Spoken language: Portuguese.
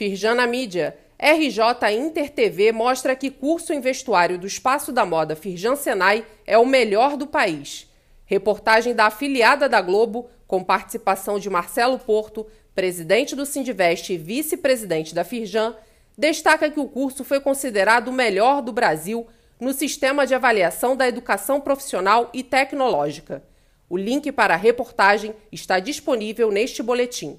Firjana Mídia. RJ Inter TV mostra que curso em vestuário do Espaço da Moda Firjan Senai é o melhor do país. Reportagem da afiliada da Globo, com participação de Marcelo Porto, presidente do Sindiveste e vice-presidente da Firjan, destaca que o curso foi considerado o melhor do Brasil no sistema de avaliação da educação profissional e tecnológica. O link para a reportagem está disponível neste boletim.